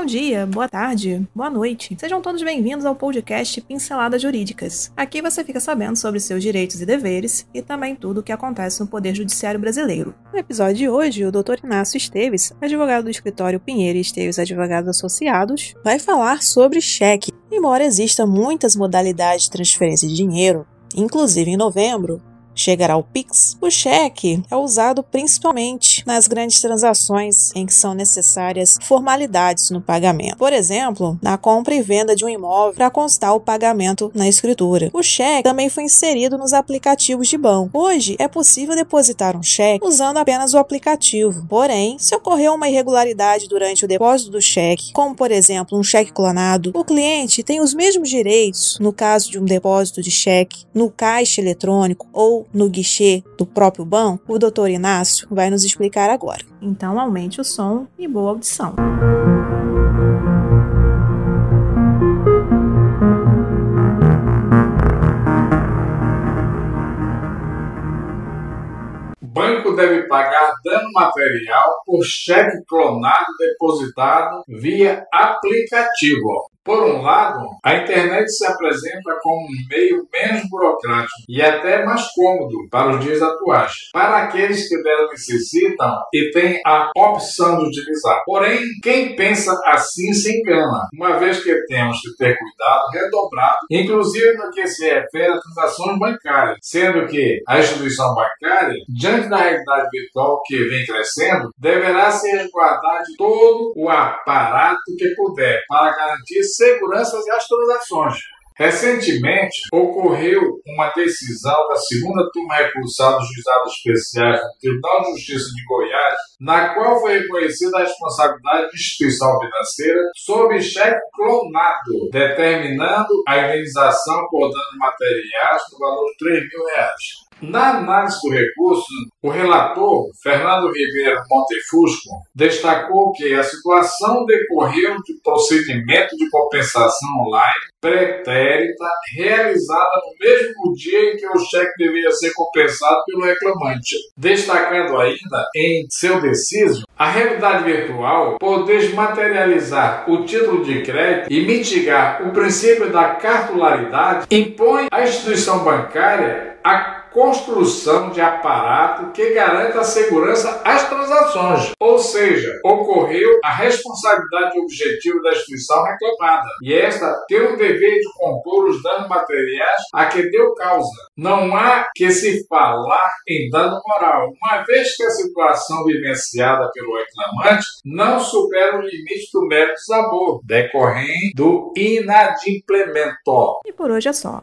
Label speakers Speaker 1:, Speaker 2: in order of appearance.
Speaker 1: Bom dia, boa tarde, boa noite. Sejam todos bem-vindos ao podcast Pinceladas Jurídicas. Aqui você fica sabendo sobre seus direitos e deveres e também tudo o que acontece no Poder Judiciário Brasileiro. No episódio de hoje, o Dr. Inácio Esteves, advogado do escritório Pinheiro e Esteves Advogados Associados, vai falar sobre cheque. Embora exista muitas modalidades de transferência de dinheiro, inclusive em novembro, chegará o Pix, o cheque é usado principalmente nas grandes transações em que são necessárias formalidades no pagamento. Por exemplo, na compra e venda de um imóvel para constar o pagamento na escritura. O cheque também foi inserido nos aplicativos de banco. Hoje é possível depositar um cheque usando apenas o aplicativo. Porém, se ocorrer uma irregularidade durante o depósito do cheque, como por exemplo um cheque clonado, o cliente tem os mesmos direitos no caso de um depósito de cheque no caixa eletrônico ou no guichê do próprio banco, o doutor Inácio vai nos explicar agora. Então aumente o som e boa audição.
Speaker 2: banco deve pagar dano material por cheque clonado depositado via aplicativo. Por um lado, a internet se apresenta como um meio menos burocrático e até mais cômodo para os dias atuais, para aqueles que dela necessitam e têm a opção de utilizar. Porém, quem pensa assim se engana, uma vez que temos que ter cuidado redobrado, inclusive no que se refere a transações bancárias, sendo que a instituição bancária, diante da realidade virtual que vem crescendo, deverá se resguardar de todo o aparato que puder para garantir seguranças e as transações. Recentemente, ocorreu uma decisão da segunda turma recursal dos juizados especiais do Tribunal de Justiça de Goiás, na qual foi reconhecida a responsabilidade de instituição financeira sobre cheque clonado, determinando a indenização por danos materiais no valor de 3 mil reais. Na análise do recurso, o relator, Fernando Ribeiro Montefusco, destacou que a situação decorreu de procedimento de compensação online pretérita realizada no mesmo dia em que o cheque deveria ser compensado pelo reclamante, destacando ainda em seu deciso a realidade virtual por desmaterializar o título de crédito e mitigar o princípio da cartularidade impõe à instituição bancária a construção de aparato que garanta a segurança às transações. Ou seja, ocorreu a responsabilidade objetiva da instituição reclamada. E esta tem o dever de compor os danos materiais a que deu causa. Não há que se falar em dano moral, uma vez que a situação vivenciada pelo reclamante não supera o limite do mero desabor, decorrente do inadimplemento.
Speaker 1: E por hoje é só.